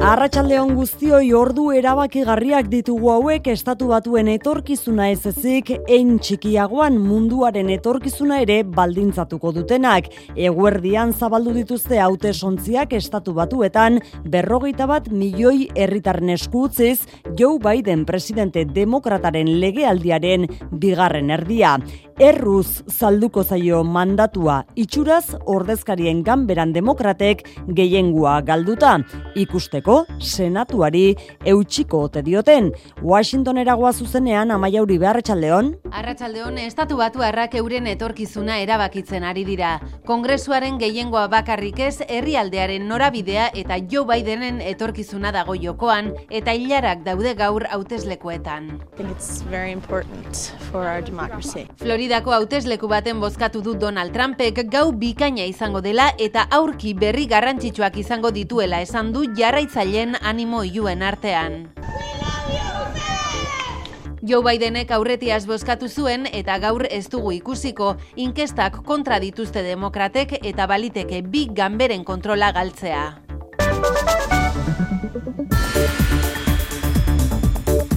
Arratxaldeon guztioi ordu erabakigarriak ditugu hauek estatu batuen etorkizuna ez ezik, ein txikiagoan munduaren etorkizuna ere baldintzatuko dutenak. Eguerdian zabaldu dituzte haute sontziak estatu batuetan, berrogeita bat milioi herritarren eskutziz, Joe Biden presidente demokrataren legealdiaren bigarren erdia. Erruz zalduko zaio mandatua itxuraz ordezkarien ganberan demokratek gehiengua galduta. Ikusteko, senatuari eutxiko ote dioten. Washingtonera goa zuzenean amaiauri beharretxaldeon. Arratsaldeon estatu batu arrak euren etorkizuna erabakitzen ari dira. Kongresuaren gehiengoa bakarrik ez herrialdearen norabidea eta Joe Bidenen etorkizuna dago jokoan eta hilarak daude gaur hauteslekoetan. Floridako hautesleku baten bozkatu du Donald Trumpek gau bikaina izango dela eta aurki berri garrantzitsuak izango dituela esan du jarraitzaileen animo iluen artean. Joe Bidenek aurretiaz bozkatu zuen eta gaur ez dugu ikusiko inkestak kontra dituzte demokratek eta baliteke bi ganberen kontrola galtzea.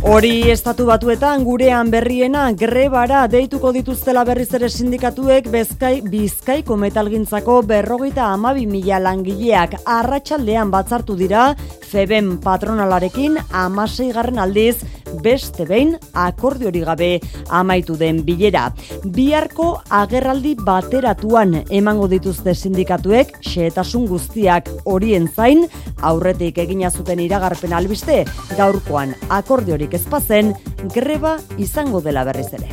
Hori estatu batuetan gurean berriena grebara deituko dituztela berriz ere sindikatuek bezkai, bizkaiko metalgintzako berrogeita amabi mila langileak arratsaldean batzartu dira Feben patronalarekin amasei garren aldiz beste behin akordiori gabe amaitu den bilera. Biharko agerraldi bateratuan emango dituzte sindikatuek xehetasun guztiak horien zain aurretik egina zuten iragarpen albiste gaurkoan akordiorik ezpazen greba izango dela berriz ere.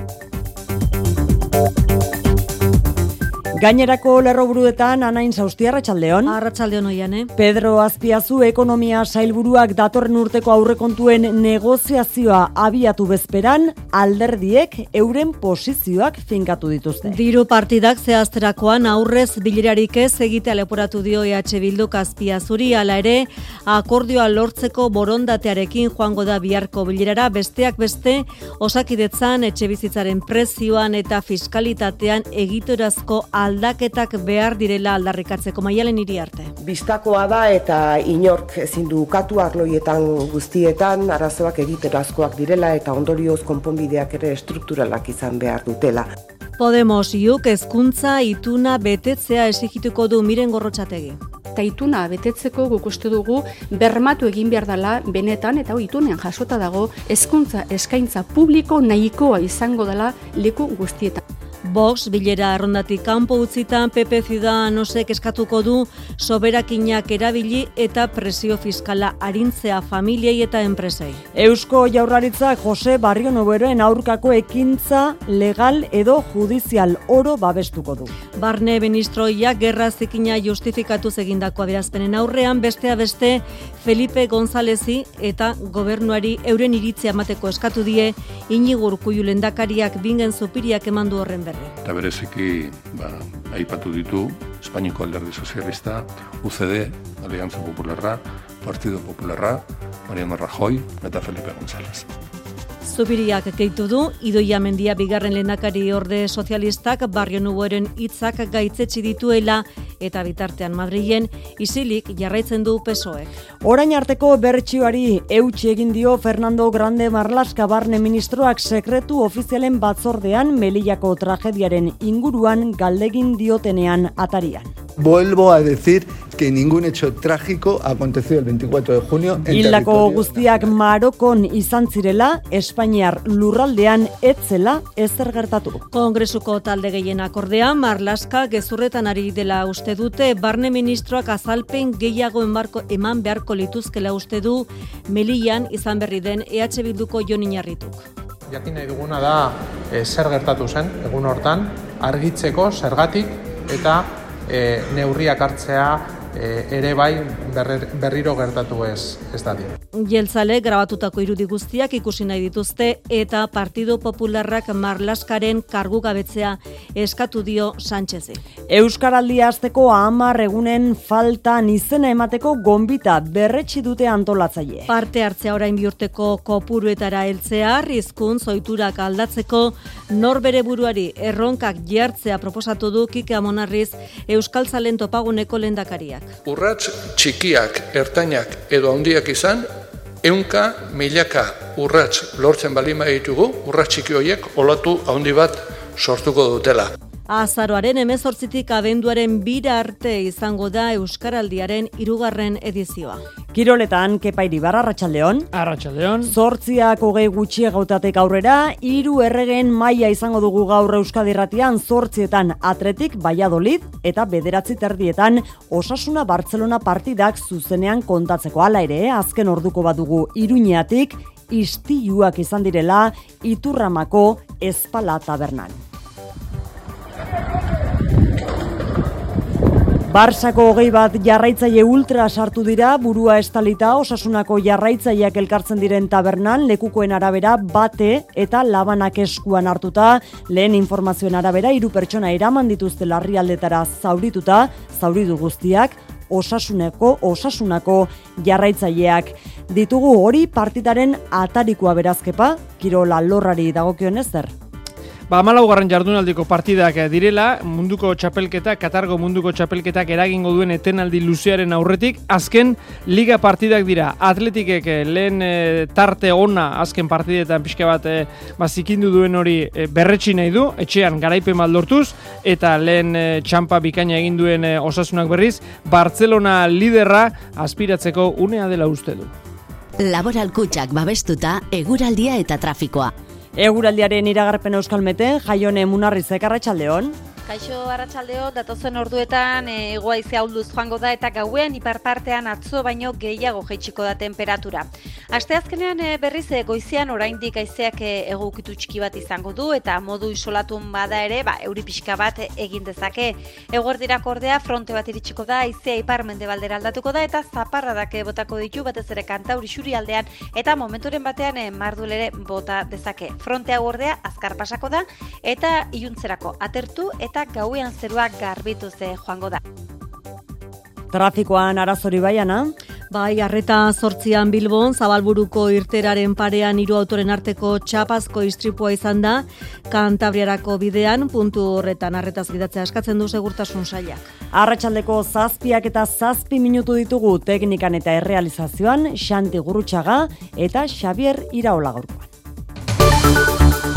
Gainerako lerroburuetan anain zauzti arratsaldeon. Arratsaldeon oian, eh? Pedro Azpiazu ekonomia sailburuak datorren urteko aurrekontuen negoziazioa abiatu bezperan alderdiek euren posizioak finkatu dituzte. Diru partidak zehazterakoan aurrez bilerarik ez egite leporatu dio EH Bilduk Azpiazuri ala ere akordioa lortzeko borondatearekin joango da biharko bilerara besteak beste osakidetzan etxe bizitzaren prezioan eta fiskalitatean egitorazko aldaketak behar direla aldarrikatzeko maialen hiri arte. Bistakoa da eta inork ezin du katu arloietan guztietan arazoak egiterazkoak direla eta ondorioz konponbideak ere estrukturalak izan behar dutela. Podemos iuk ezkuntza ituna betetzea esigituko du miren gorrotxategi. Eta ituna betetzeko guk uste dugu bermatu egin behar dela benetan eta hori itunean jasota dago ezkuntza eskaintza publiko nahikoa izango dela leku guztietan. Vox bilera arrondatik kanpo utzitan PP Ciudadanosek eskatuko du soberakinak erabili eta presio fiskala arintzea familiei eta enpresei. Eusko Jaurlaritzak Jose Barrio Noberoen aurkako ekintza legal edo judizial oro babestuko du. Barne ministroiak gerra zikina justifikatu egindako adierazpenen aurrean bestea beste Felipe Gonzálezi eta gobernuari euren iritzia emateko eskatu die Inigo Urkullu lendakariak bingen zupiriak emandu horren berri. Eta bereziki, ba, aipatu ditu Espainiko Alderdi Sozialista, UCD, Alianza Popularra, Partido Popularra, Mariano Rajoy eta Felipe González. Zubiriak keitu du, idoia mendia bigarren lehendakari orde sozialistak barrio nuboren hitzak gaitzetsi dituela eta bitartean Madrilen isilik jarraitzen du pesoek. Orain arteko bertsioari eutxi egin dio Fernando Grande Marlaska barne ministroak sekretu ofizialen batzordean Melillako tragediaren inguruan galdegin diotenean atarian. Vuelvo a decir que ningún hecho trágico aconteció el 24 de junio en Hildako guztiak Marokon izan zirela, Espainiar lurraldean etzela ezer gertatu. Kongresuko talde gehienak ordea, Marlaska gezurretan ari dela uste dute, barne ministroak azalpen gehiago enbarko eman beharko lituzkela uste du, Melillan izan berri den EH Bilduko Jon Inarrituk. Jakin nahi duguna da e, zer gertatu zen egun hortan, argitzeko zergatik eta e, neurriak hartzea e, ere bai berrer, berriro gertatu ez ez da Jeltzale grabatutako irudi guztiak ikusi nahi dituzte eta Partido Popularrak Marlaskaren kargu gabetzea eskatu dio Sánchezi. Euskaraldi azteko hamar egunen faltan izena emateko gombita berretsi dute antolatzaile. Parte hartzea orain biurteko kopuruetara heltzea, rizkun zoiturak aldatzeko norbere buruari erronkak jartzea proposatu du Kike Amonarriz Euskaltzalen topaguneko lendakariak. Urrats txikiak, ertainak edo handiak izan, eunka, milaka urrats lortzen balima ditugu, urrats txiki horiek olatu handi bat sortuko dutela. Azaroaren emezortzitik abenduaren bira arte izango da Euskaraldiaren irugarren edizioa. Kiroletan, kepairi barra Arratxaldeon. Arratxaldeon. Zortziak hogei gutxi gautatek aurrera, hiru erregen maila izango dugu gaur Euskadirratian zortzietan atretik Valladolid eta bederatzi terdietan Osasuna Barcelona partidak zuzenean kontatzeko ala ere, azken orduko badugu iruñeatik, istiuak izan direla iturramako espala tabernan. Barsako hogei bat jarraitzaile ultra sartu dira, burua estalita osasunako jarraitzaileak elkartzen diren tabernan, lekukoen arabera bate eta labanak eskuan hartuta, lehen informazioen arabera hiru pertsona eraman dituzte larrialdetara zaurituta, zauritu guztiak, osasuneko, osasunako jarraitzaileak. Ditugu hori partitaren atarikoa berazkepa, kirola lorrari dagokionez zer? Ba, garren jardunaldiko partidak eh, direla, munduko txapelketa, Katargo munduko txapelketak eragingo duen etenaldi luzearen aurretik, azken liga partidak dira. Atletikek eh, lehen eh, tarte ona azken partidetan pixka bat e, bazikindu duen hori e, berretsi nahi du, etxean garaipen maldortuz, eta lehen e, txampa bikaina egin duen osasunak berriz, Barcelona liderra aspiratzeko unea dela uste du. Laboral kutsak babestuta, eguraldia eta trafikoa. Eguraldiaren iragarpen euskalmete, jaione munarri zekarratxaldeon. Kaixo Arratsaldeo datozen orduetan e, egoaize ahulduz joango da eta gauean iparpartean atzo baino gehiago jaitsiko da temperatura. Asteazkenean e, berriz e, goizean oraindik haizeak e, egokitu txiki bat izango du eta modu isolatun bada ere, ba euri pixka bat egin dezake. Eguerdirak ordea fronte bat iritsiko da, haizea ipar mendebaldera aldatuko da eta zaparradak botako ditu batez ere kantauri xuri aldean eta momenturen batean e, mardulere bota dezake. Frontea ordea azkar pasako da eta iluntzerako atertu eta eta gauean zeruak garbitu ze joango da. Trafikoan arazori baiana? Bai, arreta sortzian Bilbon, Zabalburuko irteraren parean hiru autoren arteko txapazko istripua izan da, Kantabriarako bidean, puntu horretan arretaz gidatzea eskatzen du segurtasun sailak. Arratxaldeko zazpiak eta zazpi minutu ditugu teknikan eta errealizazioan, Xanti Gurutxaga eta Xavier Iraola gaurkoan.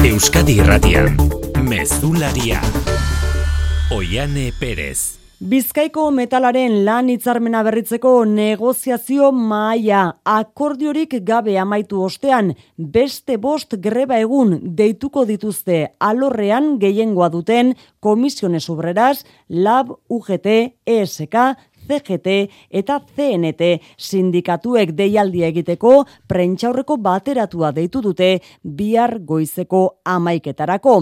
Euskadi Irratian, Mezularia. Oiane Perez. Bizkaiko metalaren lan hitzarmena berritzeko negoziazio maia akordiorik gabe amaitu ostean beste bost greba egun deituko dituzte alorrean gehiengoa duten komisiones obreras, lab, UGT, ESK, CGT eta CNT sindikatuek deialdia egiteko prentxaurreko bateratua deitu dute bihar goizeko amaiketarako.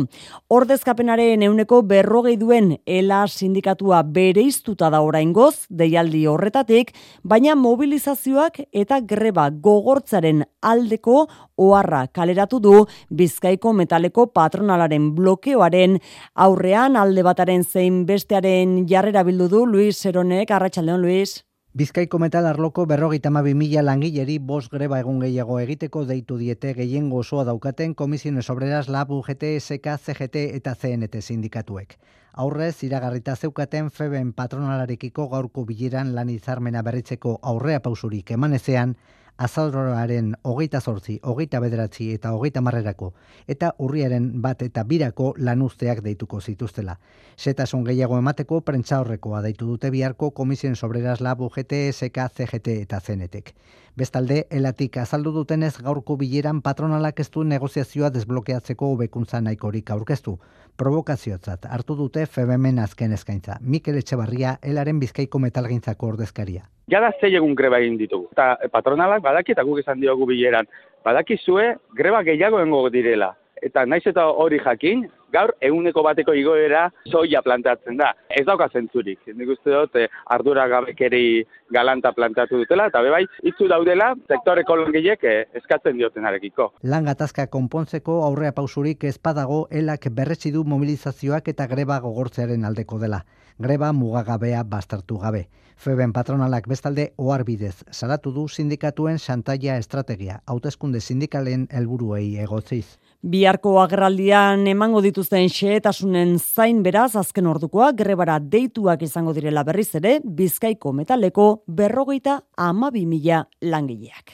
Ordezkapenaren euneko berrogei duen ELA sindikatua bere iztuta da oraingoz deialdi horretatik, baina mobilizazioak eta greba gogortzaren aldeko oharra kaleratu du Bizkaiko metaleko patronalaren blokeoaren aurrean alde bataren zein bestearen jarrera bildu du Luis Seronek Arratsaldeon Luis Bizkaiko metal arloko berrogeita mila langileri bos greba egun gehiago egiteko deitu diete gehiengo osoa daukaten komisiones obreras lab UGT, SK, CGT eta CNT sindikatuek. Aurrez, iragarrita zeukaten feben patronalarekiko gaurko bileran lan izarmena berritzeko aurrea pausurik emanezean, azalroaren hogeita zortzi, hogeita bederatzi eta hogeita marrerako, eta urriaren bat eta birako lanuzteak deituko zituztela. Setasun gehiago emateko, prentza horrekoa deitu dute biharko komisien sobreraz labu GT, SK, CGT eta zenetek. Bestalde, elatik azaldu dutenez gaurko bileran patronalak ez du negoziazioa desblokeatzeko hobekuntza nahikorik aurkeztu. Provokaziotzat hartu dute febemen azken eskaintza. Mikel Etxebarria, elaren bizkaiko metalgintzako ordezkaria jada zei egun greba egin ditugu. Eta patronalak badaki eta guk esan diogu bileran, badaki zue greba gehiago engo direla. Eta naiz eta hori jakin, gaur eguneko bateko igoera soia plantatzen da. Ez dauka zentzurik. Nik uste dut eh, ardura gabekeri galanta plantatu dutela, eta bebai, itzu daudela sektore kolongiek eh, eskatzen diotenarekiko. Lan gatazka konpontzeko aurrea pausurik ezpadago elak berretsi du mobilizazioak eta greba gogortzearen aldeko dela. Greba mugagabea bastartu gabe. Feben patronalak bestalde oharbidez salatu du sindikatuen santaia estrategia, hauteskunde sindikalen helburuei egotziz. Biharko agerraldian emango dituzten xehetasunen zain beraz azken ordukoa grebara deituak izango direla berriz ere Bizkaiko metaleko berrogeita amabi mila langileak.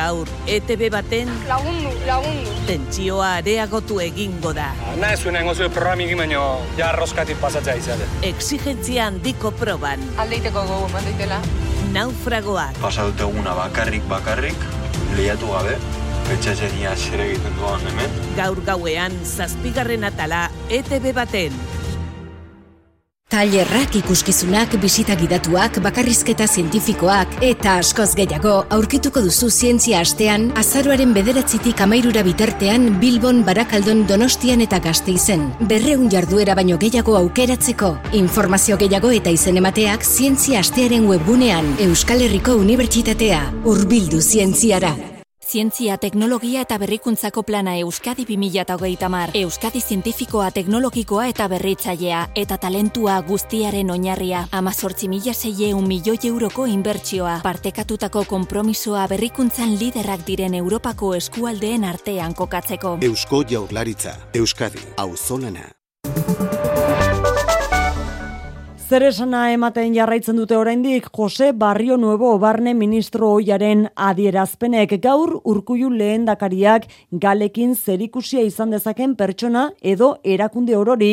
Gaur, ETB baten lagundu, lagundu. Tentsioa areagotu egingo da. Na ez zuen engozio programik baino ja roskatik pasatzea izate. Exigentzia handiko proban. Aldeiteko gogo, mandeitela. Naufragoak. Pasa dute eguna bakarrik bakarrik, lehiatu gabe, petxasenia xere egiten duan hemen. Gaur gauean, zazpigarren atala, ETB baten. Tailerrak ikuskizunak, bisita gidatuak, bakarrizketa zientifikoak eta askoz gehiago aurkituko duzu zientzia astean azaroaren bederatzitik amairura bitartean Bilbon, Barakaldon, Donostian eta Gasteizen. Berreun jarduera baino gehiago aukeratzeko. Informazio gehiago eta izen emateak zientzia astearen webgunean Euskal Herriko Unibertsitatea. Urbildu zientziara. Zientzia, teknologia eta berrikuntzako plana Euskadi 2008 mar. Euskadi zientifikoa, teknologikoa eta berritzailea. Eta talentua guztiaren oinarria. Amazortzi mila zeieun milioi euroko inbertsioa. Partekatutako kompromisoa berrikuntzan liderrak diren Europako eskualdeen artean kokatzeko. Eusko jaurlaritza. Euskadi. Auzolana. Zer esana ematen jarraitzen dute oraindik? Jose Barrio Nuevo barne ministro oiaren adierazpenek. Gaur urkuiu lehendakariak galekin zerikusia izan dezaken pertsona edo erakunde orori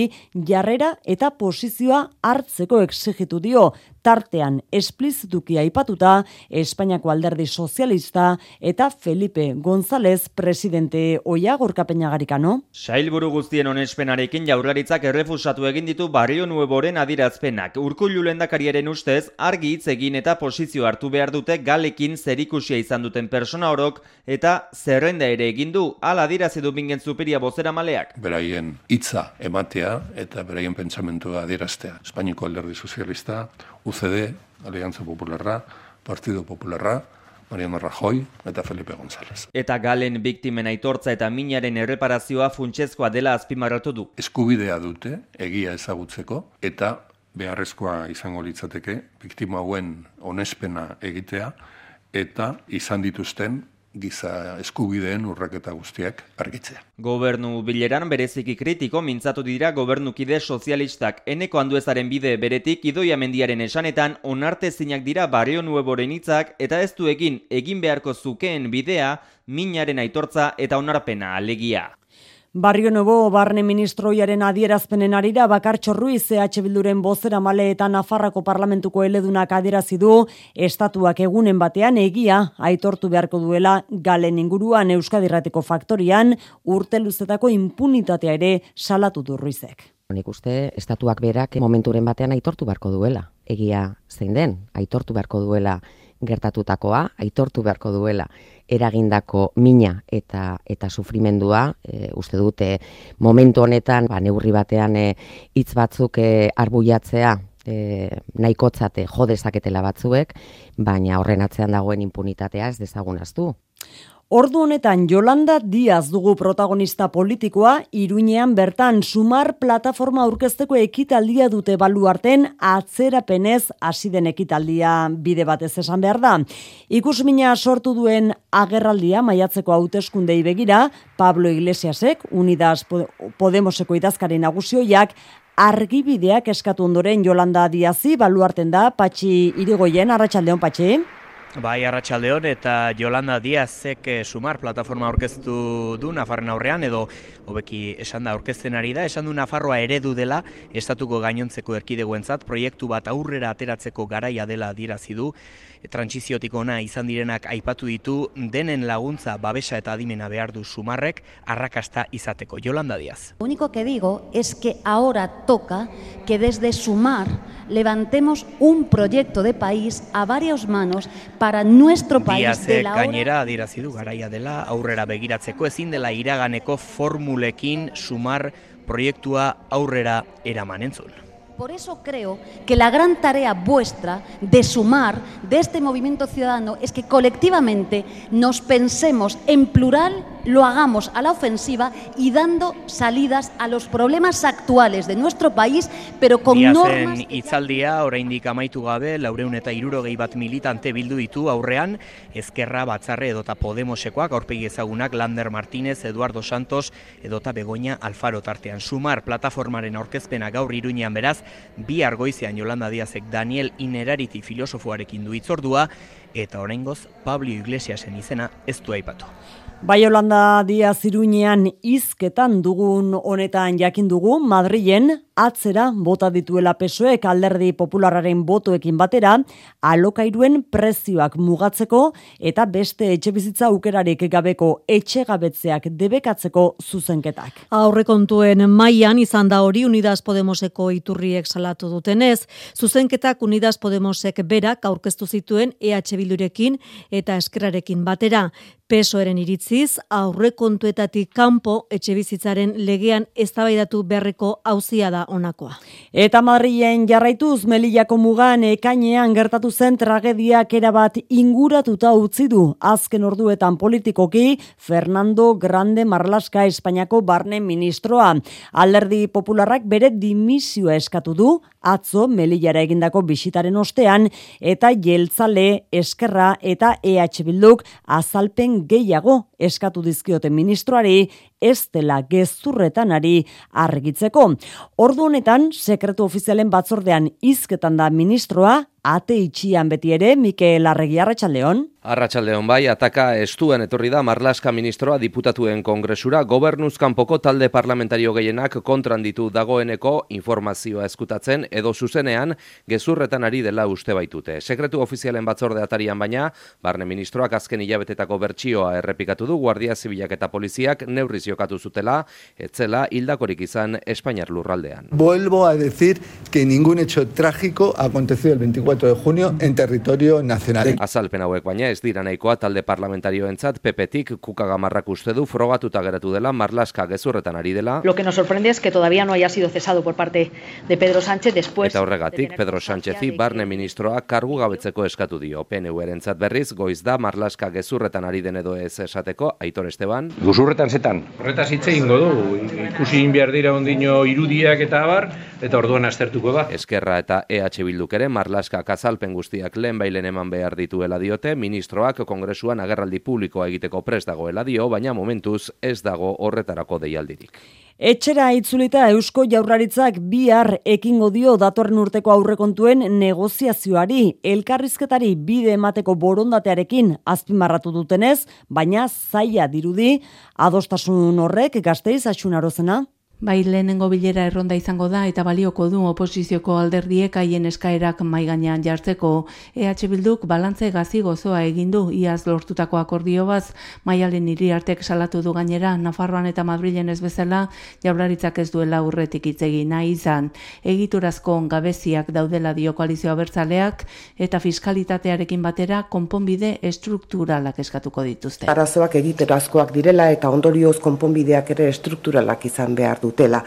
jarrera eta posizioa hartzeko exigitu dio tartean esplizituki aipatuta Espainiako alderdi sozialista eta Felipe González presidente oia gorkapeinagarikano. Sailburu guztien onespenarekin jaurlaritzak errefusatu egin ditu Barrio Nueboren adirazpenak. Urkullu lendakariaren ustez argi hitz egin eta posizio hartu behar dute galekin zerikusia izan duten persona orok eta zerrenda ere egin du ala adirazi du bingen zuperia bozera maleak. Beraien hitza ematea eta beraien pentsamentua adieraztea. Espainiako alderdi sozialista UCD, Alianza Popularra, Partido Popularra, Mariano Rajoy eta Felipe González. Eta galen biktimen aitortza eta minaren erreparazioa funtsezkoa dela azpimarratu du. Eskubidea dute egia ezagutzeko eta beharrezkoa izango litzateke biktima hauen onespena egitea eta izan dituzten giza eskubideen urraketa guztiak argitzea. Gobernu bileran bereziki kritiko mintzatu dira gobernukide sozialistak eneko handuezaren bide beretik idoia mendiaren esanetan onarte zinak dira barrio nueboren hitzak eta ez du egin egin beharko zukeen bidea minaren aitortza eta onarpena alegia. Barrio Nuevo barne ministroiaren adierazpenen arira bakartxo Ruiz EH Bilduren bozera male eta Nafarrako parlamentuko eledunak adierazi du estatuak egunen batean egia aitortu beharko duela galen inguruan Euskadirrateko faktorian urte luzetako impunitatea ere salatu du Ruizek. Nik uste estatuak berak momenturen batean aitortu beharko duela. Egia zein den, aitortu beharko duela gertatutakoa, aitortu beharko duela eragindako mina eta eta sufrimendua, e, uste dute momentu honetan, ba, neurri batean e, hitz batzuk e, arbuiatzea e, nahikotzate jo dezaketela batzuek, baina horren atzean dagoen impunitatea ez dezagunaztu. Ordu honetan Jolanda Diaz dugu protagonista politikoa, Iruinean bertan Sumar plataforma aurkezteko ekitaldia dute baluarten atzerapenez hasi den ekitaldia bide batez esan behar da. Ikusmina sortu duen agerraldia maiatzeko hauteskundei begira, Pablo Iglesiasek, Unidas Podemoseko idazkari naguzioiak, argibideak eskatu ondoren Jolanda Diazi baluarten da, Patxi Irigoyen, Arratxaldeon Patxi. Bai, Arratxaldeon eta Jolanda Diazek eh, Sumar plataforma aurkeztu du Nafarren aurrean edo hobeki esan da aurkezten ari da, esan du Nafarroa eredu dela estatuko gainontzeko erkidegoentzat proiektu bat aurrera ateratzeko garaia dela adierazi du trantsiziotik ona izan direnak aipatu ditu denen laguntza babesa eta adimena behar du Sumarrek arrakasta izateko. Jolanda Diaz. Lo único que digo es que ahora toca que desde Sumar levantemos un proyecto de país a varias manos para nuestro país Diaz, de la gainera adierazi du garaia dela aurrera begiratzeko ezin dela iraganeko formulekin Sumar proiektua aurrera eraman entzun. Por eso creo que la gran tarea vuestra de sumar de este movimiento ciudadano es que colectivamente nos pensemos en plural lo hagamos a la ofensiva y dando salidas a los problemas actuales de nuestro país, pero con Diazen normas... itzaldia, oraindik amaitu gabe, laureun eta irurogei bat militante bildu ditu aurrean, ezkerra batzarre edota Podemosekoak, aurpegi ezagunak Lander Martínez, Eduardo Santos, edota Begoña Alfaro tartean. Sumar plataformaren aurkezpena gaur iruñean beraz, bi argoizean Yolanda Diazek Daniel Inerariti filosofoarekin du itzordua, eta oraingoz Pablo Iglesiasen izena ez du aipatu. Bai Holanda Diaz Iruñean izketan dugun honetan jakin dugu Madrilen atzera bota dituela pesoek alderdi populararen botoekin batera alokairuen prezioak mugatzeko eta beste etxe bizitza aukerarik gabeko etxegabetzeak debekatzeko zuzenketak. Aurrekontuen mailan izan da hori Unidas Podemoseko iturriek salatu dutenez, zuzenketak Unidas Podemosek berak aurkeztu zituen EH Bildurekin eta Eskerrarekin batera. Pesoeren iritziz, aurrekontuetatik kanpo etxe bizitzaren legean eztabaidatu beharreko auzia da onakoa. Eta Madrilen jarraituz Melillako mugan ekainean gertatu zen tragediak erabat inguratuta utzi du azken orduetan politikoki Fernando Grande Marlaska Espainiako barne ministroa. Alderdi Popularrak bere dimisioa eskatu du atzo Melillara egindako bisitaren ostean eta jeltzale eskerra eta EH Bilduk azalpen gehiago eskatu dizkioten ministroari ez dela gezurretan ari argitzeko. Ordu honetan, sekretu ofizialen batzordean izketan da ministroa, ate itxian beti ere, Mikel Arregi Arratxaldeon. Arratxaldeon bai, ataka estuen etorri da Marlaska ministroa diputatuen kongresura, gobernuzkanpoko talde parlamentario gehienak kontran ditu dagoeneko informazioa eskutatzen edo zuzenean gezurretan ari dela uste baitute. Sekretu ofizialen batzorde atarian baina, barne ministroak azken hilabetetako bertsioa errepikatu du Guardia Zibilak eta Poliziak neurriz jokatu zutela, etzela hildakorik izan Espainiar lurraldean. Vuelvo a decir que ningún hecho trágico ha acontecido el 24 de junio en territorio nacional. Azalpen hauek baina ez dira nahikoa talde parlamentarioentzat PPtik kukagamarrak uste du frogatuta geratu dela Marlaska gezurretan ari dela. Lo que nos sorprende es que todavía no haya sido cesado por parte de Pedro Sánchez después Eta horregatik Pedro Sánchezi barne ministroa kargu gabetzeko eskatu dio. PNU-erentzat berriz goiz da Marlaska gezurretan ari den edo ez esateko Aitor Esteban. Guzurretan zetan. Horretaz hitze egingo du. Ikusi egin behar dira ondino irudiak eta abar eta orduan aztertuko da. Eskerra eta EH Bilduk ere Marlaska kazalpen guztiak lehen bailen eman behar dituela diote, ministroak kongresuan agerraldi publikoa egiteko prest dagoela dio, baina momentuz ez dago horretarako deialdirik. Etxera itzulita Eusko Jaurlaritzak bihar ekingo dio datorren urteko aurrekontuen negoziazioari, elkarrizketari bide emateko borondatearekin azpimarratu dutenez, baina zaila dirudi adostasun horrek gazteiz atxunarozena. Bai, lehenengo bilera erronda izango da eta balioko du oposizioko alderdiek haien eskaerak mai gainean jartzeko. EH Bilduk balantze gazi gozoa egin du iaz lortutako akordio baz, maialen hiri artek salatu du gainera Nafarroan eta Madrilen ez bezala jaurlaritzak ez duela urretik hitz egin nahi izan. Egiturazko gabeziak daudela dio koalizioa bertzaleak eta fiskalitatearekin batera konponbide estrukturalak eskatuko dituzte. Arazoak egiterazkoak direla eta ondorioz konponbideak ere estrukturalak izan behar dutela.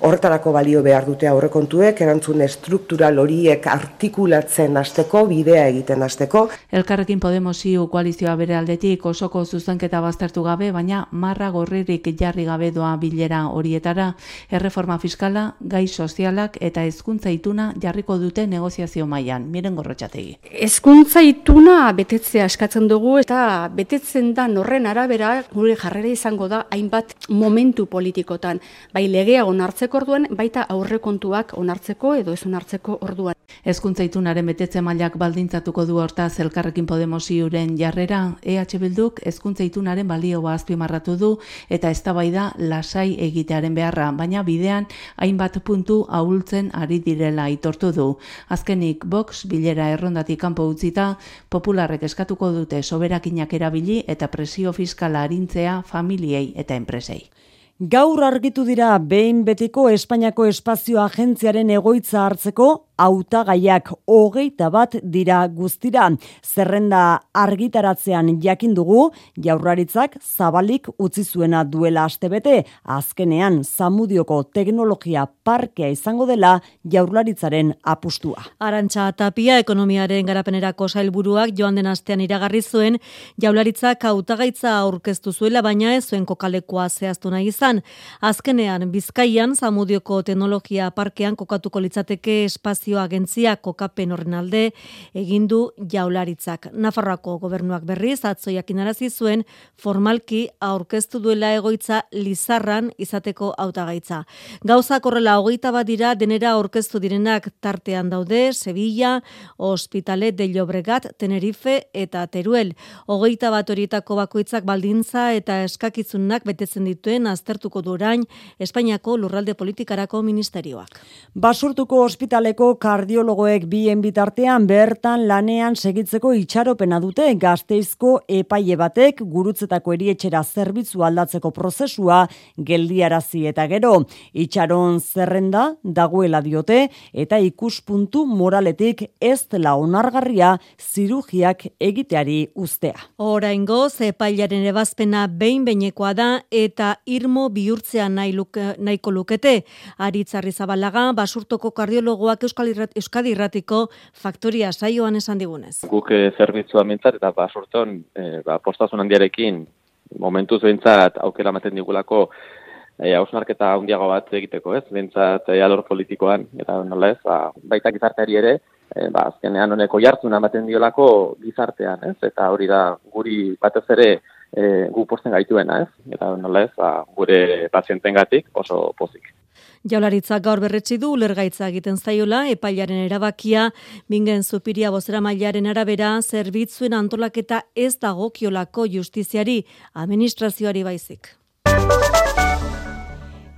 Horretarako balio behar dute aurrekontuek, erantzun estruktural horiek artikulatzen hasteko bidea egiten hasteko. Elkarrekin Podemos iu koalizioa bere aldetik osoko zuzenketa baztertu gabe, baina marra gorririk jarri gabe doa bilera horietara, erreforma fiskala, gai sozialak eta hezkuntza ituna jarriko dute negoziazio mailan. Miren gorrotxategi. Hezkuntza ituna betetzea eskatzen dugu eta betetzen da horren arabera gure jarrera izango da hainbat momentu politikotan, bai legea onartzeko onartzeko orduan, baita aurrekontuak onartzeko edo ez onartzeko orduan. Hezkuntza itunaren betetze mailak baldintzatuko du hortaz elkarrekin Podemosi jarrera, EH Bilduk hezkuntza itunaren balioa azpimarratu du eta eztabaida lasai egitearen beharra, baina bidean hainbat puntu ahultzen ari direla aitortu du. Azkenik Vox bilera errondatik kanpo utzita, popularrek eskatuko dute soberakinak erabili eta presio fiskala arintzea familiei eta enpresei. Gaur argitu dira behin betiko Espainiako Espazio Agentziaren egoitza hartzeko hautagaiak hogeita bat dira guztira. Zerrenda argitaratzean jakin dugu, jaurraritzak zabalik utzi zuena duela astebete, azkenean zamudioko teknologia parkea izango dela jaurlaritzaren apustua. Arantxa Tapia, ekonomiaren garapenerako sailburuak joan den astean iragarri zuen, jaurlaritzak hautagaitza aurkeztu zuela, baina ez zuen kokalekoa zehaztu nahi izan. Azkenean, Bizkaian, zamudioko teknologia parkean kokatuko litzateke espazio Agentzia kokapen horren alde egin du jaularitzak. Nafarroako gobernuak berriz atzoiak inarazi zuen formalki aurkeztu duela egoitza Lizarran izateko hautagaitza. Gauza korrela hogeita bat dira denera aurkeztu direnak tartean daude Sevilla, Hospitalet de Llobregat, Tenerife eta Teruel. Hogeita bat horietako bakoitzak baldintza eta eskakizunak betetzen dituen aztertuko du orain Espainiako lurralde politikarako ministerioak. Basurtuko ospitaleko kardiologoek bien bitartean bertan lanean segitzeko itxaropena dute gazteizko epaile batek gurutzetako erietxera zerbitzu aldatzeko prozesua geldiarazi eta gero. Itxaron zerrenda dagoela diote eta ikuspuntu moraletik ez dela onargarria zirugiak egiteari ustea. Oraingo epailaren ebazpena behin beinekoa da eta irmo bihurtzea nahi luke, nahiko lukete. Aritzarri zabalaga, basurtoko kardiologoak euskal Euskadi Irratiko faktoria saioan esan digunez. Guk e, zerbitzua mintzat eta basurton e, eh, ba, postazun handiarekin momentuz behintzat aukera maten digulako e, hausnarketa handiago bat egiteko, ez? Behintzat e, alor politikoan, eta nola ez, ba, baita gizarteari ere, e, ba, azkenean honeko jartzuna ematen diolako gizartean, ez? Eta hori da guri batez ere e, gu posten gaituena, ez? Eta nola ez, ba, gure pazientengatik oso pozik. Jaularitza gaur berretsi du ulergaitza egiten zaiola epailaren erabakia bingen zupiria bozera mailaren arabera zerbitzuen antolaketa ez dago kiolako justiziari administrazioari baizik.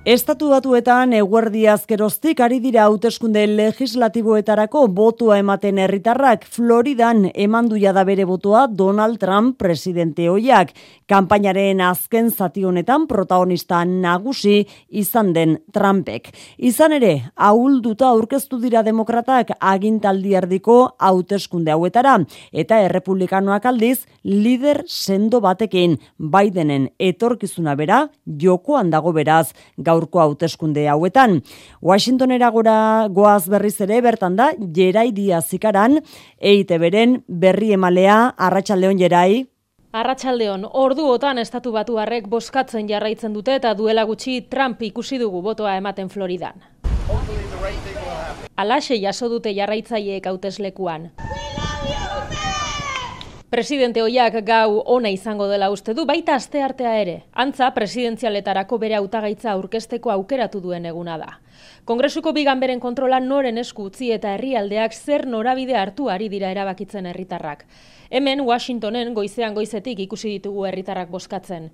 Estatu batuetan eguerdi azkeroztik ari dira hauteskunde legislatiboetarako botua ematen herritarrak Floridan emandu da bere botoa Donald Trump presidente hoiak. Kampainaren azken zati honetan protagonista nagusi izan den Trumpek. Izan ere, ahulduta aurkeztu dira demokratak agintaldi erdiko hauteskunde hauetara eta errepublikanoak aldiz lider sendo batekin Bidenen etorkizuna bera jokoan dago beraz gaurko hauteskunde hauetan. Washingtonera gora goaz berriz ere bertan da Jerai Diaz ikaran eite beren berri emalea Arratsaldeon Jerai Arratsaldeon, orduotan estatu batuarrek boskatzen jarraitzen dute eta duela gutxi Trump ikusi dugu botoa ematen Floridan. Alaxe jaso dute jarraitzaileek hauteslekuan. Presidente hoiak gau ona izango dela uste du, baita aste artea ere. Antza, presidenzialetarako bere hautagaitza aurkesteko aukeratu duen eguna da. Kongresuko bigan beren kontrola noren esku utzi eta herrialdeak zer norabide hartu ari dira erabakitzen herritarrak. Hemen Washingtonen goizean goizetik ikusi ditugu herritarrak boskatzen.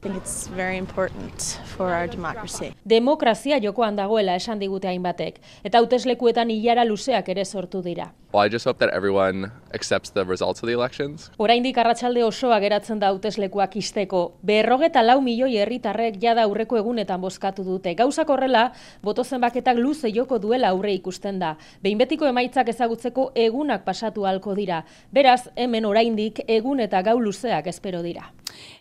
Demokrazia jokoan dagoela esan digute hainbatek eta hauteslekuetan ilara luzeak ere sortu dira. Well, I just hope that everyone accepts the results of the elections. Oraindik arratsalde osoa geratzen da hauteslekuak isteko. Berrogeta lau milioi herritarrek jada aurreko egunetan bozkatu dute. Gauzak horrela, boto zenbaketak luze joko duela aurre ikusten da. Behin betiko emaitzak ezagutzeko egunak pasatu halko dira. Beraz, hemen oraindik egun eta gau luzeak espero dira.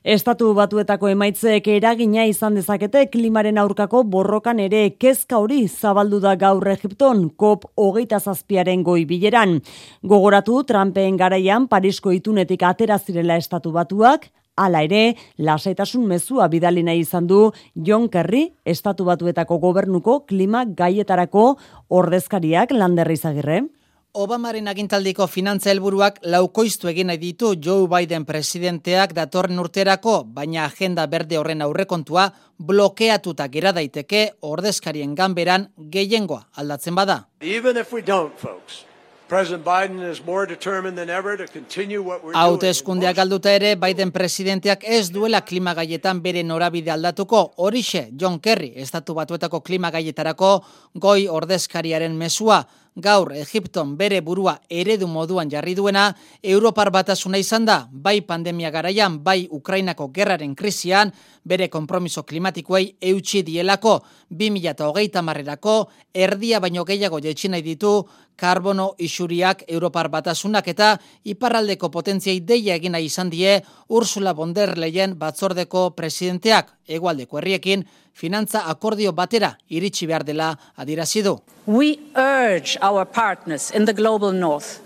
Estatu batuetako emaitzek eragina izan dezakete klimaren aurkako borrokan ere kezka hori zabaldu da gaur Egipton COP hogeita zazpiaren goi bileran. Gogoratu Trumpen garaian Parisko itunetik atera zirela estatu batuak, Hala ere, lasaitasun mezua bidali nahi izan du John Kerry, estatu batuetako gobernuko klima gaietarako ordezkariak landerri zagirre. Obamaren agintaldiko finantza helburuak laukoiztu egin nahi ditu Joe Biden presidenteak datorren urterako, baina agenda berde horren aurrekontua blokeatuta gera daiteke ordezkarien ganberan gehiengoa aldatzen bada. Even if we don't, folks, President Biden is more determined than ever to continue what we're Haute eskundeak galduta ere, Biden presidenteak ez duela klimagaietan bere norabide aldatuko. Horixe, John Kerry, estatu batuetako klimagaietarako goi ordezkariaren mesua. Gaur, Egipton bere burua eredu moduan jarri duena, Europar batasuna izan da, bai pandemia garaian, bai Ukrainako gerraren krisian, bere kompromiso klimatikoei eutxi dielako, 2008 marrerako, erdia baino gehiago jetxinai ditu, karbono isuriak Europar batasunak eta iparraldeko potentziai deia egina izan die Ursula von der Leyen batzordeko presidenteak egualdeko herriekin finantza akordio batera iritsi behar dela adirazi du. We urge our partners in the global north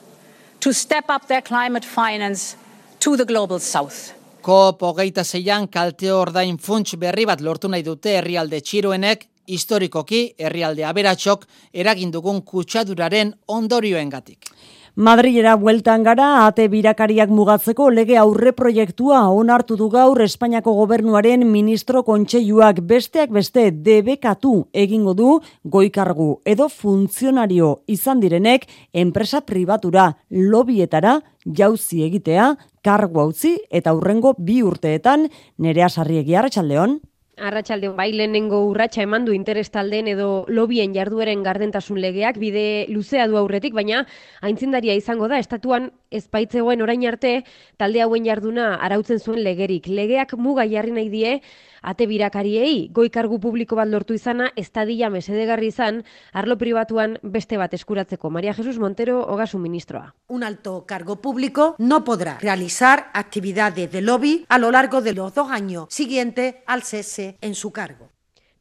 to step up their climate finance to the global south. COP hogeita zeian kalte ordain funts berri bat lortu nahi dute herrialde txiroenek historikoki herrialde aberatxok eragindugun kutsaduraren ondorioengatik. Madrilera bueltan gara, ate birakariak mugatzeko lege aurre proiektua onartu du gaur Espainiako gobernuaren ministro kontseiluak besteak beste debekatu egingo du goikargu edo funtzionario izan direnek enpresa pribatura lobietara jauzi egitea, kargu utzi eta aurrengo bi urteetan nerea sarriegi arratsaldeon. Arratxalde, bai lehenengo urratsa eman du interestalden edo lobien jardueren gardentasun legeak bide luzea du aurretik, baina aintzindaria izango da, estatuan ezpaitzegoen orain arte talde hauen jarduna arautzen zuen legerik. Legeak muga jarri nahi die, ate birakariei, goi kargu publiko bat lortu izana, estadilla mesedegarri izan, arlo pribatuan beste bat eskuratzeko. Maria Jesus Montero, hogasu ministroa. Un alto cargo público no podrá realizar actividades de lobby a lo largo de los dos años siguientes al cese en su cargo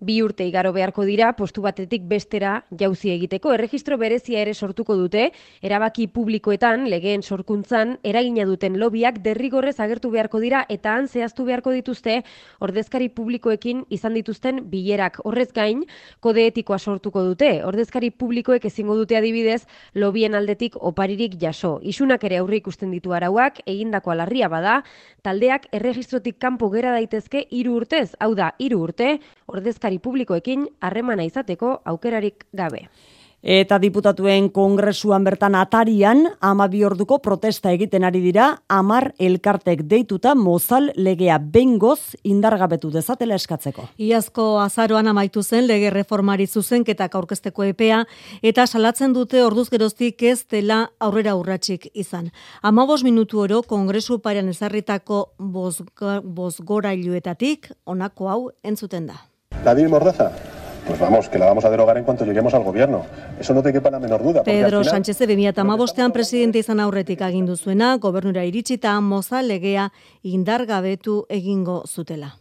bi urte igaro beharko dira postu batetik bestera jauzi egiteko. Erregistro berezia ere sortuko dute, erabaki publikoetan, legeen sorkuntzan, eragina duten lobiak derrigorrez agertu beharko dira eta han zehaztu beharko dituzte ordezkari publikoekin izan dituzten bilerak. Horrez gain, kode etikoa sortuko dute. Ordezkari publikoek ezingo dute adibidez lobien aldetik oparirik jaso. Isunak ere aurre ikusten ditu arauak, egindako alarria bada, taldeak erregistrotik kanpo gera daitezke hiru urtez, hau da, hiru urte, ordezkari publikoekin harremana izateko aukerarik gabe. Eta diputatuen kongresuan bertan atarian, amabi orduko protesta egiten ari dira, amar elkartek deituta mozal legea bengoz indargabetu dezatela eskatzeko. Iazko azaroan amaitu zen lege reformari zuzenketak aurkezteko epea, eta salatzen dute orduz geroztik ez dela aurrera urratxik izan. Amabos minutu oro kongresu parean ezarritako bozgorailuetatik, onako hau entzuten da. ¿La David Mordaza? Pues vamos, que la vamos a derogar en cuanto lleguemos al gobierno. Eso no te quepa la menor duda. Pedro final... Sánchez de 2008an presidente izan aurretik agindu zuena, gobernura iritsita moza legea indargabetu egingo zutela.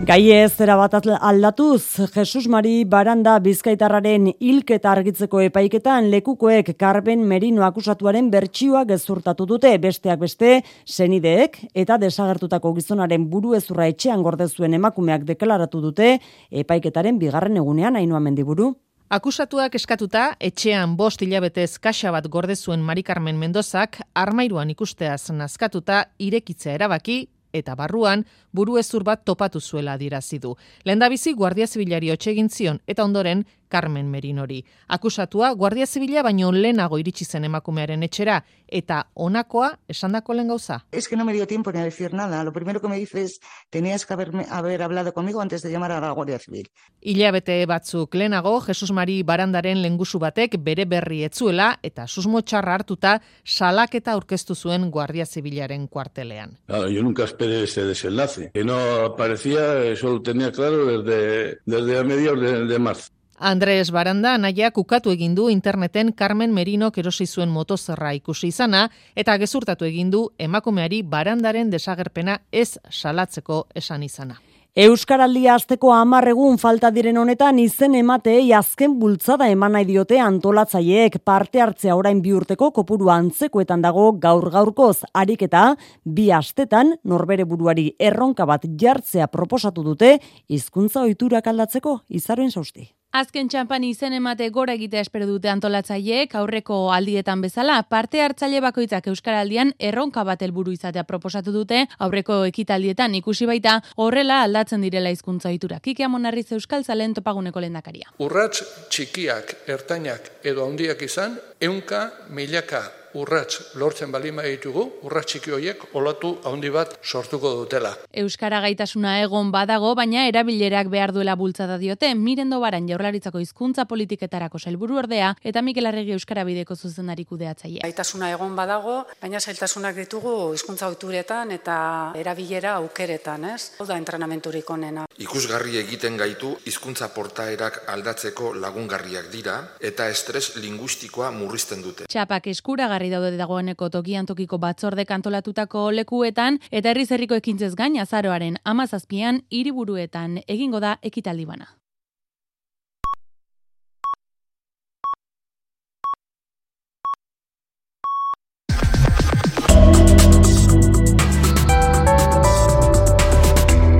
Gai ez zera bat aldatuz, Jesus Mari Baranda Bizkaitarraren hilketa argitzeko epaiketan lekukoek Carmen Merino akusatuaren bertsioa gezurtatu dute besteak beste senideek eta desagertutako gizonaren buru ezurra etxean gordezuen emakumeak deklaratu dute epaiketaren bigarren egunean hainua mendiburu. Akusatuak eskatuta, etxean bost hilabetez kaxa bat gordezuen Mari Carmen Mendozak, armairuan ikusteaz nazkatuta irekitzea erabaki, eta barruan buru ezur bat topatu zuela adierazi du. Lehendabizi Guardia Zibilari egin zion eta ondoren Carmen Merinori. Akusatua Guardia Zibila baino lehenago iritsi zen emakumearen etxera eta honakoa esandako lehen gauza. Es que no me dio tiempo ni a decir nada. Lo primero que me dices, tenías que haber, haber hablado conmigo antes de llamar a la Guardia Civil. Ilabete batzuk lehenago, Jesus Mari barandaren lengusu batek bere berri etzuela eta susmo txarra hartuta salaketa aurkeztu zuen Guardia Zibilaren kuartelean. Claro, yo nunca esperé ese desenlace. Que no aparecía, eso tenía claro desde, desde a mediados de, de marzo. Andrés Baranda naia kukatu egin du interneten Carmen Merino erosi zuen motozerra ikusi izana eta gezurtatu egin du emakumeari Barandaren desagerpena ez salatzeko esan izana. Euskaraldia azteko amarregun falta diren honetan izen emateei azken bultzada eman nahi diote antolatzaileek. Parte hartzea orain bi urteko kopuru antzekoetan dago gaur gaurkoz. Ariketa bi astetan norbere buruari erronka bat jartzea proposatu dute hizkuntza ohiturak aldatzeko. Izaroen sausti. Azken txampan izen emate gora egitea espero dute antolatzaileek aurreko aldietan bezala parte hartzaile bakoitzak euskaraldian erronka bat helburu izatea proposatu dute aurreko ekitaldietan ikusi baita horrela aldatzen direla hizkuntza ohitura. Kike Amonarriz Euskal Zalen topaguneko lehendakaria. Urrats txikiak, ertainak edo handiak izan, ehunka milaka urrats lortzen balima ditugu, urrats txiki horiek olatu handi bat sortuko dutela. Euskara gaitasuna egon badago, baina erabilerak behar duela bultzada diote, mirendo baran jaurlaritzako hizkuntza politiketarako helburu ordea, eta Mikel Arregi Euskara bideko zuzenari kudeatzaile. Gaitasuna egon badago, baina zailtasunak ditugu hizkuntza ohituretan eta erabilera aukeretan, ez? Hau da entrenamenturik onena. Ikusgarri egiten gaitu hizkuntza portaerak aldatzeko lagungarriak dira eta estres linguistikoa murrizten dute. Txapak eskura osagarri daude dagoeneko tokian tokiko batzorde kantolatutako lekuetan eta herriz herriko ekintzez gain azaroaren amazazpian hiriburuetan egingo da ekitaldi bana.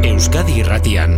Euskadi Irratian,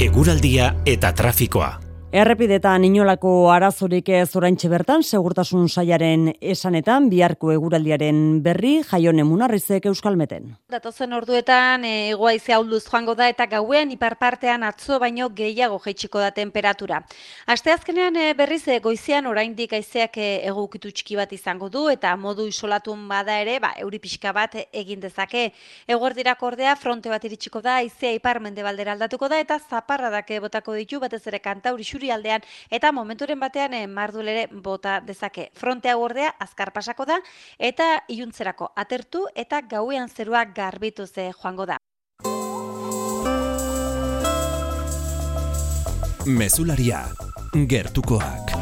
eguraldia eta trafikoa. Errepidetan inolako arazorik ez oraintxe bertan, segurtasun saiaren esanetan, biharko eguraldiaren berri, jaione munarrizek euskalmeten. Datozen orduetan, egoa izea hulduz joango da eta gauean iparpartean atzo baino gehiago jeitsiko da temperatura. Asteazkenean e, berriz e, goizean oraindik aizeak egukitu txiki bat izango du eta modu isolatun bada ere, ba, euri pixka bat egin dezake. Eguerdirak ordea, fronte bat iritsiko da, aizea ipar mende baldera aldatuko da eta zaparradak botako ditu batez ere kantauri isurialdean eta momenturen batean e, mardulere bota dezake. Frontea ordea azkar pasako da eta iluntzerako atertu eta gauean zerua garbitu ze joango da. Mesularia, gertukoak.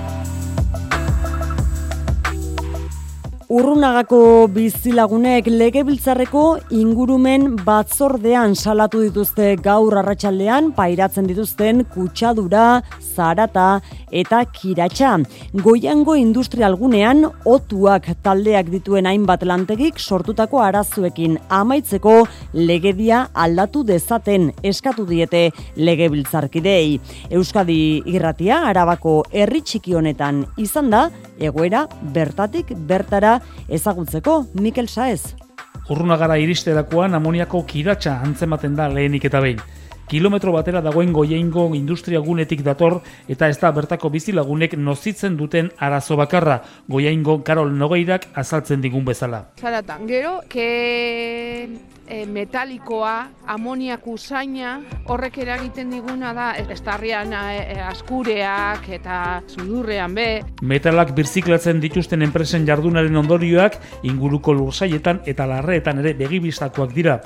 Urrunagako bizilagunek legebiltzarreko ingurumen batzordean salatu dituzte gaur arratsaldean pairatzen dituzten kutsadura, zarata eta kiratxa. Goiango industrialgunean otuak taldeak dituen hainbat lantegik sortutako arazuekin amaitzeko legedia aldatu dezaten eskatu diete legebiltzarkidei. Euskadi irratia arabako herri txiki honetan izan da egoera bertatik bertara ezagutzeko Mikel Saez. Urrunagara iristerakoan amoniako kiratsa antzematen da lehenik eta behin. Kilometro batera dagoen goieingo industria gunetik dator eta ez da bertako bizilagunek nozitzen duten arazo bakarra goieingo Karol Nogeirak azaltzen digun bezala. Zaratan, gero, ke e, metalikoa, amoniak usaina, horrek eragiten diguna da, estarrian e, askureak eta sudurrean be. Metalak birziklatzen dituzten enpresen jardunaren ondorioak inguruko lursaietan eta larreetan ere begibistakoak dira.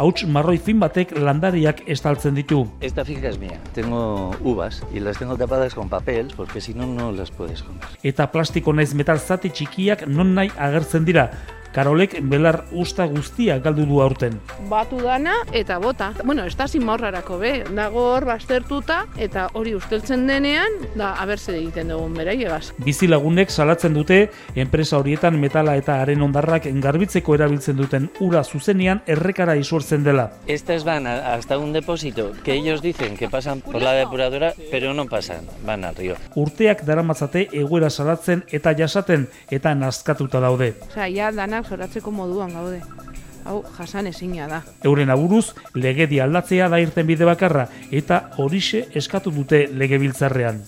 Hauts marroi fin batek landariak estaltzen ditu. Esta finca es mía. Tengo uvas y las tengo tapadas con papel porque si no no las puedes comer. Eta plastiko naiz metal zati txikiak non nahi agertzen dira. Karolek belar usta guztia galdu du aurten. Batu dana eta bota. Bueno, ez da zimorrarako be, dago hor bastertuta eta hori usteltzen denean, da abertze egiten dugun bera egaz. Bizi lagunek salatzen dute, enpresa horietan metala eta haren ondarrak engarbitzeko erabiltzen duten ura zuzenean errekara isurtzen dela. Estas van hasta un depósito que ellos dicen que pasan por la depuradora, pero no pasan, van al río. Urteak daramatzate egoera salatzen eta jasaten eta nazkatuta daude. Osea, ja dana zoratzeko moduan gaude. Hau, jasan ezina da. Euren aburuz, legedi aldatzea da irten bide bakarra, eta horixe eskatu dute legebiltzarrean.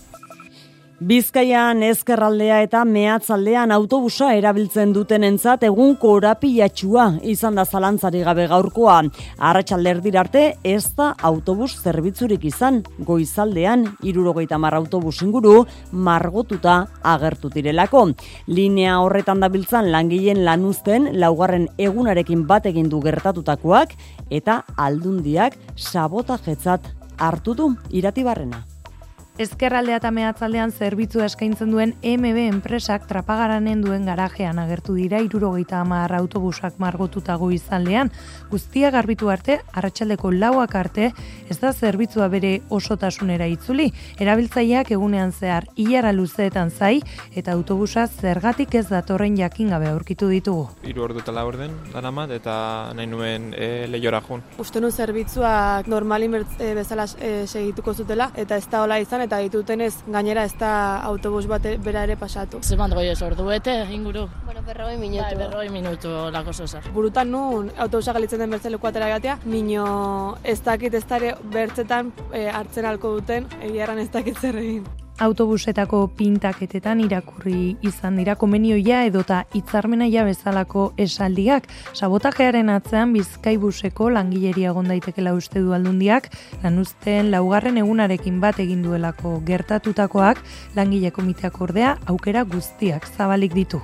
Bizkaian ezkerraldea eta mehatzaldean autobusa erabiltzen dutenentzat egun korapilatxua izan da zalantzari gabe gaurkoa. Arratxalder arte ez da autobus zerbitzurik izan, goizaldean irurogeita marra autobus inguru margotuta agertu direlako. Linea horretan dabiltzan langileen lanuzten laugarren egunarekin bat egin du gertatutakoak eta aldundiak sabotajetzat hartu du iratibarrena. Ezkerraldea eta mehatzaldean zerbitzu eskaintzen duen MB enpresak trapagaranen duen garajean agertu dira irurogeita amar autobusak margotuta izanlean. Guztia garbitu arte, arratsaldeko lauak arte, ez da zerbitzua bere osotasunera itzuli. Erabiltzaileak egunean zehar hilara luzeetan zai eta autobusa zergatik ez datorren jakin gabe aurkitu ditugu. Hiru ordu eta laurden daramat eta nahi nuen e, lehiora jun. Ustenu zerbitzua normalin e, bezala e, segituko zutela eta ez da hola izan eta ditutenez gainera ez da autobus bat bera ere pasatu. Zeman goi ez ordu bete inguru. Bueno, berroi minutu. Bai, berroi minutu lako zozar. Burutan nun autobusa galitzen den bertzeleku atera gatea, nino ez dakit ez dare bertzetan e, hartzen alko duten, egia ez dakit zer egin autobusetako pintaketetan irakurri izan dira komenioia edota hitzarmena ja bezalako esaldiak. Sabotajearen atzean Bizkaibuseko langileria egon daitekela uste du aldundiak, lanuzten laugarren egunarekin bat egin duelako gertatutakoak langile komiteak ordea aukera guztiak zabalik ditu.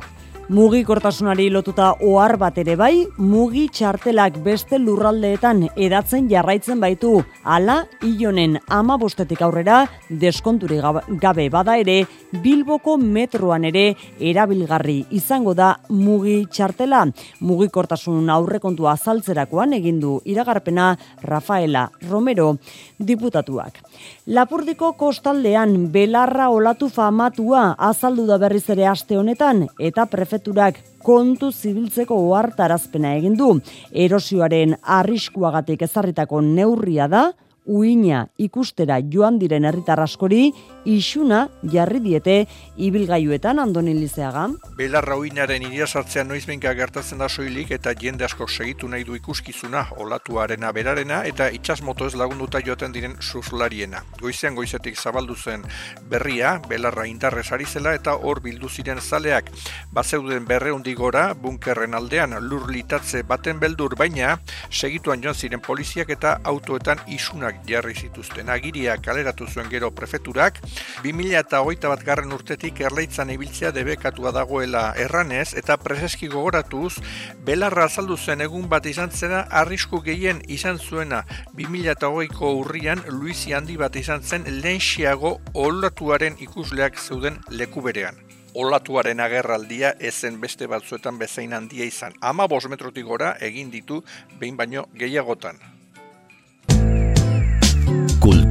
Mugikortasunari lotuta ohar bat ere bai, mugi txartelak beste lurraldeetan edatzen jarraitzen baitu. Hala, ilonen ama bostetik aurrera, deskonturi gabe bada ere, Bilboko metroan ere erabilgarri izango da mugi txartela. Mugikortasun aurrekontua azaltzerakoan egindu iragarpena Rafaela Romero diputatuak. Lapurdiko kostaldean belarra olatu famatua azaldu da berriz ere aste honetan eta prefetu prefeturak kontu zibiltzeko ohartarazpena egin du. Erosioaren arriskuagatik ezarritako neurria da, uina ikustera joan diren herritar askori isuna jarri diete ibilgailuetan andoni lizeaga. Belarra uinaren iria sartzea noizbenka gertatzen da soilik eta jende asko segitu nahi du ikuskizuna olatuarena berarena eta itsas moto ez lagunduta joaten diren suslariena. Goizean goizetik zabaldu zen berria, belarra indarrez ari zela eta hor bildu ziren zaleak. Bazeuden berreundi gora, bunkerren aldean lur litatze baten beldur baina, segituan joan ziren poliziak eta autoetan isunak jarri zituzten. Agiria kaleratu zuen gero prefeturak, 2008 bat garren urtetik erleitzan ibiltzea debekatua dagoela erranez eta preseski gogoratuz, belarra azaldu zen egun bat izan zena arrisku gehien izan zuena 2008ko urrian Luisi handi bat izan zen lehenxiago olatuaren ikusleak zeuden leku berean. Olatuaren agerraldia ezen beste batzuetan bezain handia izan. Ama bos metrotik gora egin ditu behin baino gehiagotan.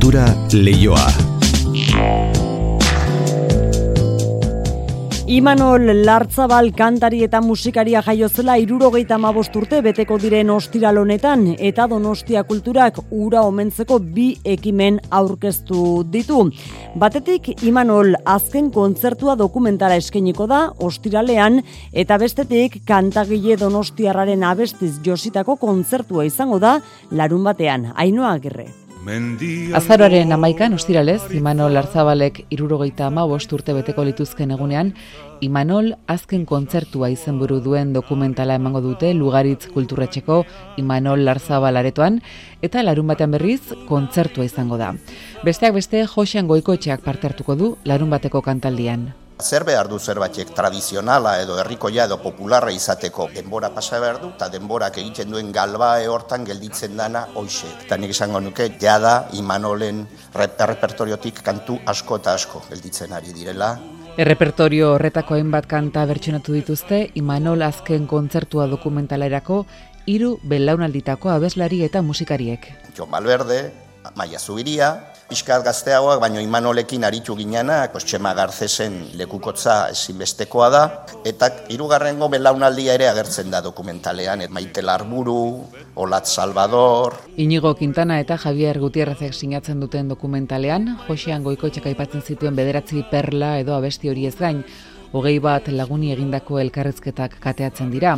Kultura leioa. Imanol Lartzabal kantari eta musikaria jaiozela irurogeita urte beteko diren ostiral honetan eta donostia kulturak ura omentzeko bi ekimen aurkeztu ditu. Batetik Imanol azken kontzertua dokumentara eskeniko da ostiralean eta bestetik kantagile donostiarraren abestiz jositako kontzertua izango da larun batean. Ainoa gerre. Azaroaren amaikan, ostiralez, Imanol Arzabalek irurogeita ama urte beteko lituzken egunean, Imanol azken kontzertua izenburu duen dokumentala emango dute Lugaritz Kulturretxeko Imanol Larzabal aretoan, eta larun batean berriz kontzertua izango da. Besteak beste, Josean Goikoetxeak parte hartuko du larun bateko kantaldian. Zer behar du zerbatzek tradizionala edo herrikoia edo popularra izateko denbora pasa behar du eta denborak egiten duen galbae hortan gelditzen dana hoxe. Eta nik izango nuke jada Imanolen repertoriotik kantu asko eta asko gelditzen ari direla. Errepertorio horretako hainbat kanta bertsionatu dituzte Imanol azken kontzertua dokumentalerako hiru belaunalditako abeslari eta musikariek. Jon Malverde, Maia Zubiria, pixkat gazteagoak, baino imanolekin aritu ginenak, pues, txema garzesen lekukotza ezinbestekoa da, eta hirugarrengo belaunaldia ere agertzen da dokumentalean, et maite larburu, Olat Salvador. Inigo Quintana eta Javier Gutierrezek sinatzen duten dokumentalean, Josean Goikoetxek aipatzen zituen bederatzi perla edo abesti hori ez gain, hogei bat laguni egindako elkarrezketak kateatzen dira.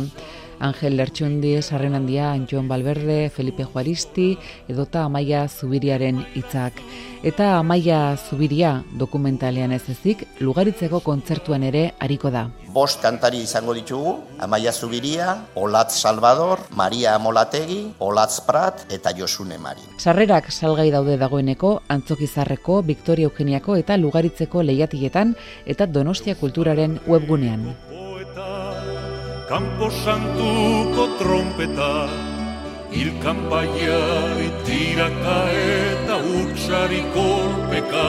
Angel Lertxundi, Sarren Handia, Antxon Balberde, Felipe Juaristi, edota Amaia Zubiriaren hitzak. Eta Amaia Zubiria dokumentalean ez ezik, lugaritzeko kontzertuan ere hariko da. Bost kantari izango ditugu, Amaia Zubiria, Olatz Salvador, Maria Amolategi, Olatz Prat eta Josune Mari. Sarrerak salgai daude dagoeneko, Antzokizarreko, Victoria Eugeniako eta Lugaritzeko lehiatietan eta Donostia Kulturaren webgunean. Campo santuko trompeta. Ilkan baia itiraka eta utsari kolpeka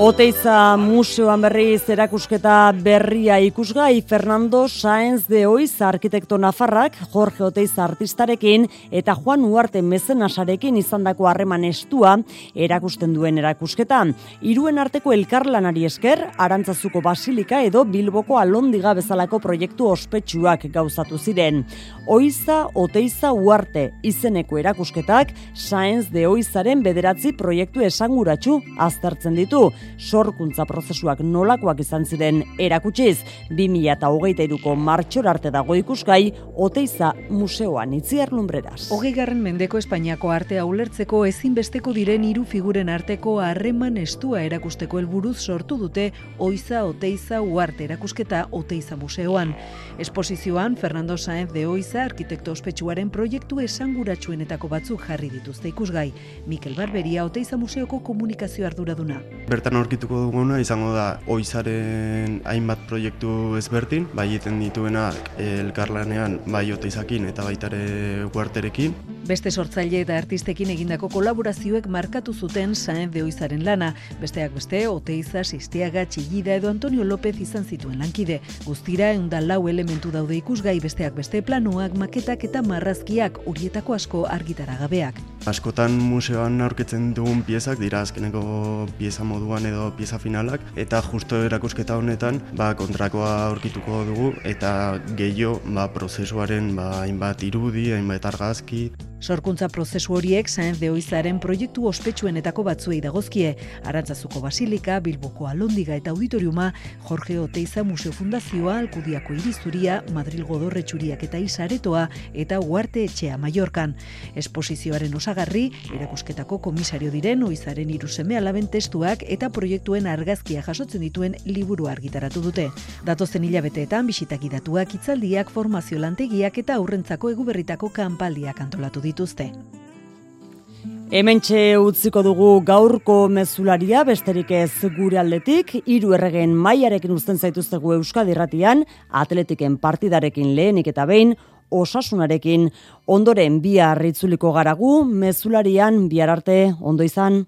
Oteiza museoan berriz erakusketa berria ikusgai Fernando Sáenz de Oiz arkitekto nafarrak Jorge Oteiza artistarekin eta Juan Uarte mezenasarekin izandako harreman estua erakusten duen erakusketan. Hiruen arteko elkarlanari esker Arantzazuko Basilika edo Bilboko Alondiga bezalako proiektu ospetsuak gauzatu ziren. Oiza Oteiza Uarte izeneko erakusketak Sáenz de Oizaren bederatzi proiektu esanguratsu aztertzen ditu sorkuntza prozesuak nolakoak izan ziren erakutsiz 2023ko martxor arte dago ikusgai Oteiza museoan itziar lumbreras. Hogei garren mendeko Espainiako artea ulertzeko ezinbesteko diren hiru figuren arteko harreman estua erakusteko helburuz sortu dute Oiza Oteiza Uarte erakusketa Oteiza museoan. Esposizioan Fernando Sáenz de Oiza arkitekto ospetsuaren proiektu esanguratsuenetako batzuk jarri dituzte ikusgai. Mikel Barberia Oteiza museoko komunikazio arduraduna. Bertan aurkituko duguna izango da oizaren hainbat proiektu ezberdin, bai egiten dituenak elkarlanean bai oteizakin eta baitare guarterekin. Beste sortzaile eta artistekin egindako kolaborazioek markatu zuten Saen de Oizaren lana, besteak beste Oteiza, Sistiaga, Txillida edo Antonio López izan zituen lankide. Guztira eunda lau elementu daude ikusgai besteak beste planuak, maketak eta marrazkiak horietako asko argitaragabeak. Askotan museoan aurkitzen dugun piezak dira azkeneko pieza moduan edo pieza finalak eta justo erakusketa honetan ba, kontrakoa aurkituko dugu eta gehiago ba, prozesuaren ba, hainbat irudi, hainbat argazki. Sorkuntza prozesu horiek Saenz de Oizaren proiektu ospetsuenetako batzuei dagozkie. Arantzazuko Basilika, Bilboko Alondiga eta Auditoriuma, Jorge Oteiza Museo Fundazioa, Alkudiako Irizuria, Madril Godorretxuriak eta Isaretoa eta Uarte Etxea Mallorcan. Esposizioaren osagarri, erakusketako komisario diren Oizaren iruzeme alaben testuak eta proiektuen argazkia jasotzen dituen liburu argitaratu dute. Datozen hilabeteetan bisitak idatuak, itzaldiak, formazio lantegiak eta aurrentzako eguberritako kanpaldiak antolatu dituzte. Hementxe utziko dugu gaurko mezularia besterik ez gure aldetik, hiru erregen mailarekin uzten zaituztegu Euskadi Irratian, Atletiken partidarekin lehenik eta behin osasunarekin. Ondoren bihar itzuliko garagu mezularian bihar arte ondo izan